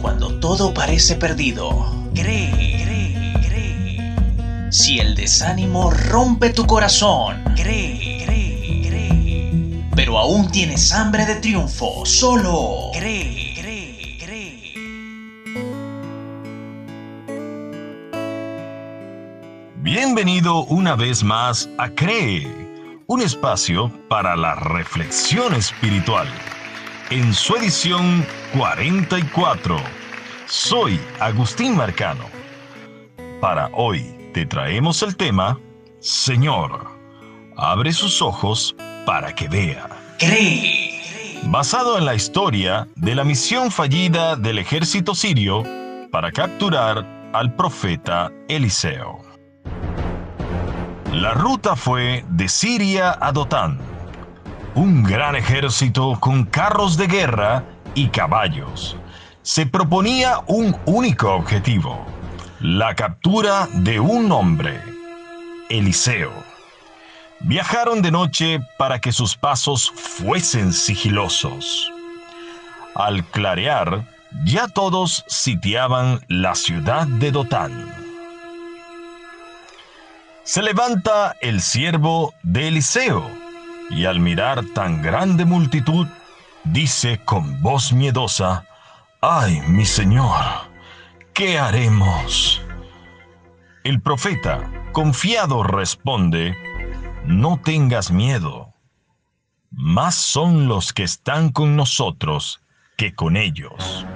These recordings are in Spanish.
Cuando todo parece perdido, cree, cree, cree. Si el desánimo rompe tu corazón, cree, cree, cree. Pero aún tienes hambre de triunfo, solo cree. Bienvenido una vez más a Cree, un espacio para la reflexión espiritual. En su edición 44, soy Agustín Marcano. Para hoy te traemos el tema, Señor, abre sus ojos para que vea. Basado en la historia de la misión fallida del ejército sirio para capturar al profeta Eliseo. La ruta fue de Siria a Dotán. Un gran ejército con carros de guerra y caballos. Se proponía un único objetivo, la captura de un hombre, Eliseo. Viajaron de noche para que sus pasos fuesen sigilosos. Al clarear, ya todos sitiaban la ciudad de Dotán. Se levanta el siervo de Eliseo, y al mirar tan grande multitud, dice con voz miedosa, ¡Ay, mi señor! ¿Qué haremos? El profeta, confiado, responde, No tengas miedo. Más son los que están con nosotros que con ellos.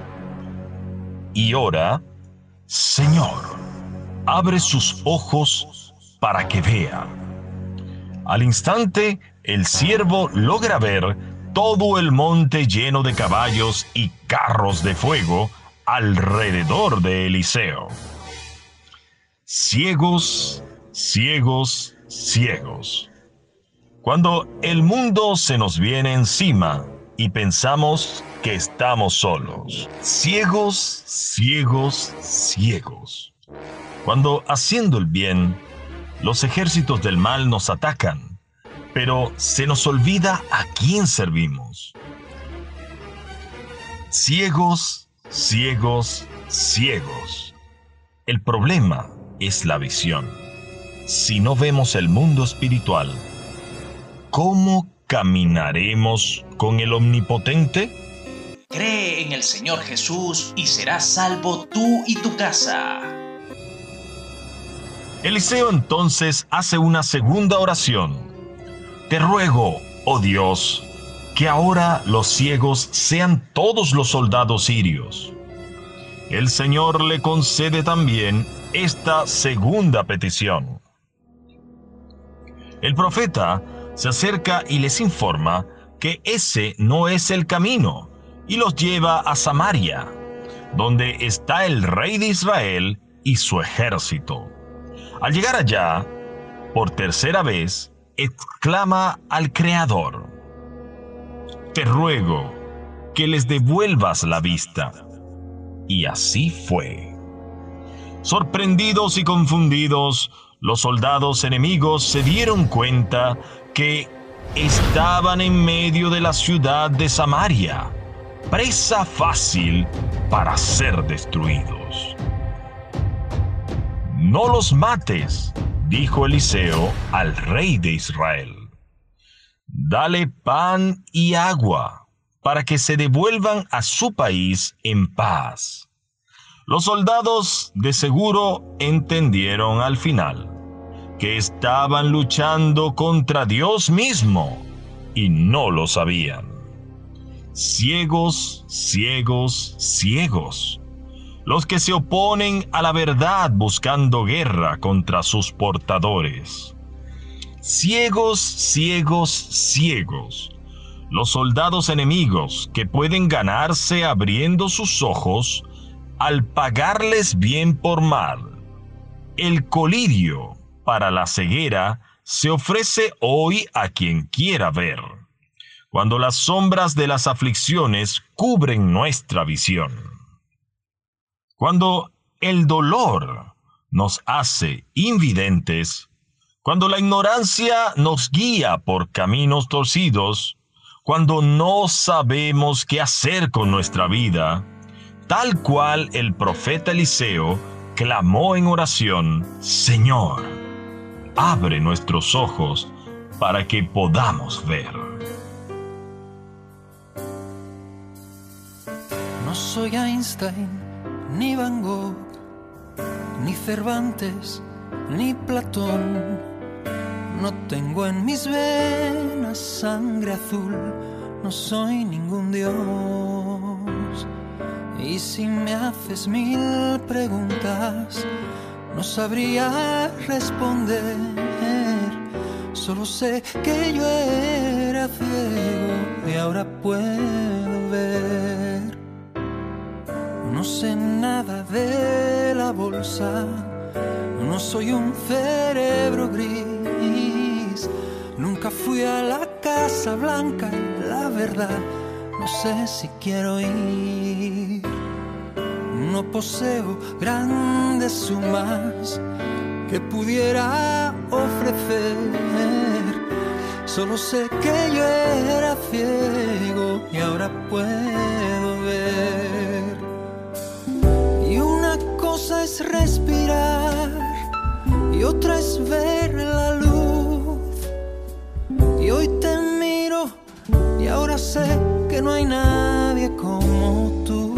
Y ora, Señor, abre sus ojos para que vea. Al instante, el siervo logra ver todo el monte lleno de caballos y carros de fuego alrededor de Eliseo. Ciegos, ciegos, ciegos. Cuando el mundo se nos viene encima y pensamos que estamos solos. Ciegos, ciegos, ciegos. Cuando haciendo el bien los ejércitos del mal nos atacan, pero se nos olvida a quién servimos. Ciegos, ciegos, ciegos. El problema es la visión. Si no vemos el mundo espiritual, ¿cómo caminaremos con el Omnipotente? Cree en el Señor Jesús y serás salvo tú y tu casa. Eliseo entonces hace una segunda oración. Te ruego, oh Dios, que ahora los ciegos sean todos los soldados sirios. El Señor le concede también esta segunda petición. El profeta se acerca y les informa que ese no es el camino y los lleva a Samaria, donde está el rey de Israel y su ejército. Al llegar allá, por tercera vez, exclama al Creador, Te ruego que les devuelvas la vista. Y así fue. Sorprendidos y confundidos, los soldados enemigos se dieron cuenta que estaban en medio de la ciudad de Samaria, presa fácil para ser destruidos. No los mates, dijo Eliseo al rey de Israel. Dale pan y agua para que se devuelvan a su país en paz. Los soldados de seguro entendieron al final que estaban luchando contra Dios mismo y no lo sabían. Ciegos, ciegos, ciegos los que se oponen a la verdad buscando guerra contra sus portadores. Ciegos, ciegos, ciegos, los soldados enemigos que pueden ganarse abriendo sus ojos al pagarles bien por mal. El colirio para la ceguera se ofrece hoy a quien quiera ver, cuando las sombras de las aflicciones cubren nuestra visión. Cuando el dolor nos hace invidentes, cuando la ignorancia nos guía por caminos torcidos, cuando no sabemos qué hacer con nuestra vida, tal cual el profeta Eliseo clamó en oración, Señor, abre nuestros ojos para que podamos ver. No soy Einstein, ni Van Gogh, ni Cervantes, ni Platón. No tengo en mis venas sangre azul, no soy ningún dios. Y si me haces mil preguntas, no sabría responder. Solo sé que yo era ciego y ahora puedo ver. No sé nada de la bolsa, no soy un cerebro gris. Nunca fui a la Casa Blanca, la verdad, no sé si quiero ir. No poseo grandes sumas que pudiera ofrecer. Solo sé que yo era ciego y ahora puedo es respirar y otra es ver la luz. Y hoy te miro y ahora sé que no hay nadie como tú.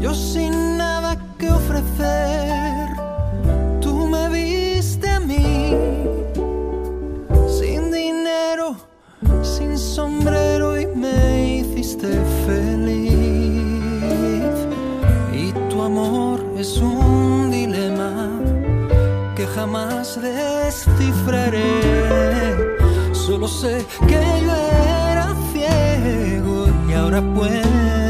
Yo sin nada que ofrecer, descifraré. Solo sé que yo era ciego y ahora puedo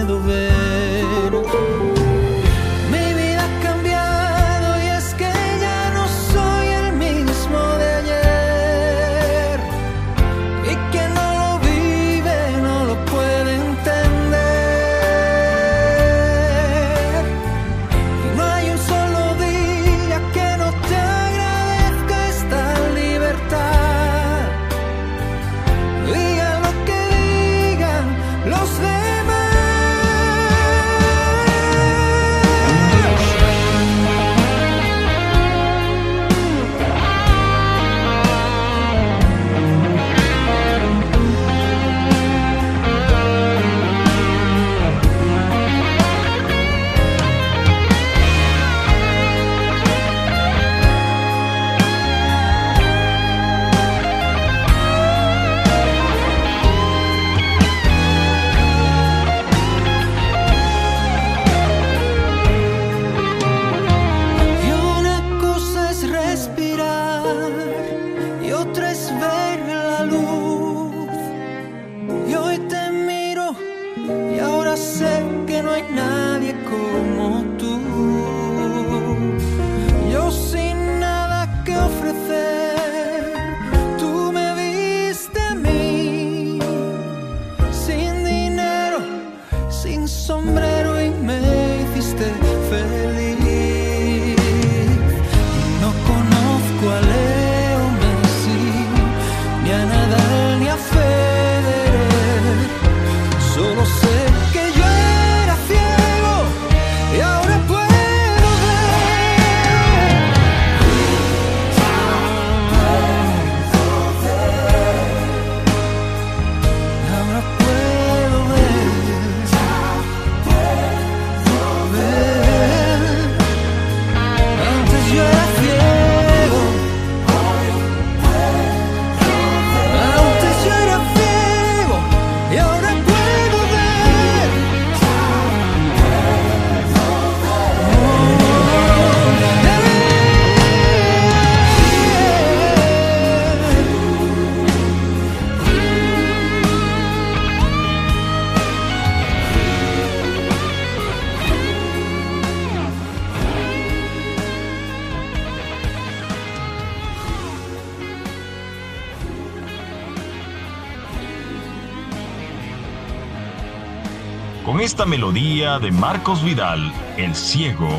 Con esta melodía de Marcos Vidal, El Ciego,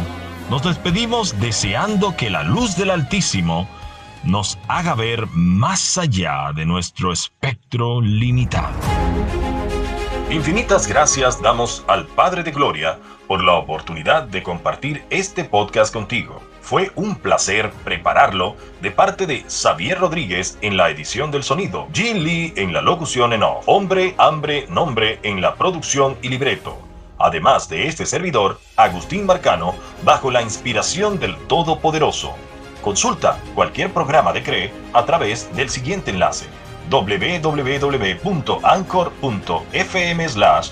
nos despedimos deseando que la luz del Altísimo nos haga ver más allá de nuestro espectro limitado. Infinitas gracias damos al Padre de Gloria por la oportunidad de compartir este podcast contigo. Fue un placer prepararlo de parte de Xavier Rodríguez en la edición del sonido, Jin Lee en la locución en off, Hombre, Hambre, Nombre en la producción y libreto. Además de este servidor, Agustín Marcano, bajo la inspiración del Todopoderoso. Consulta cualquier programa de CRE a través del siguiente enlace www.anchor.fm slash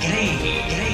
Green.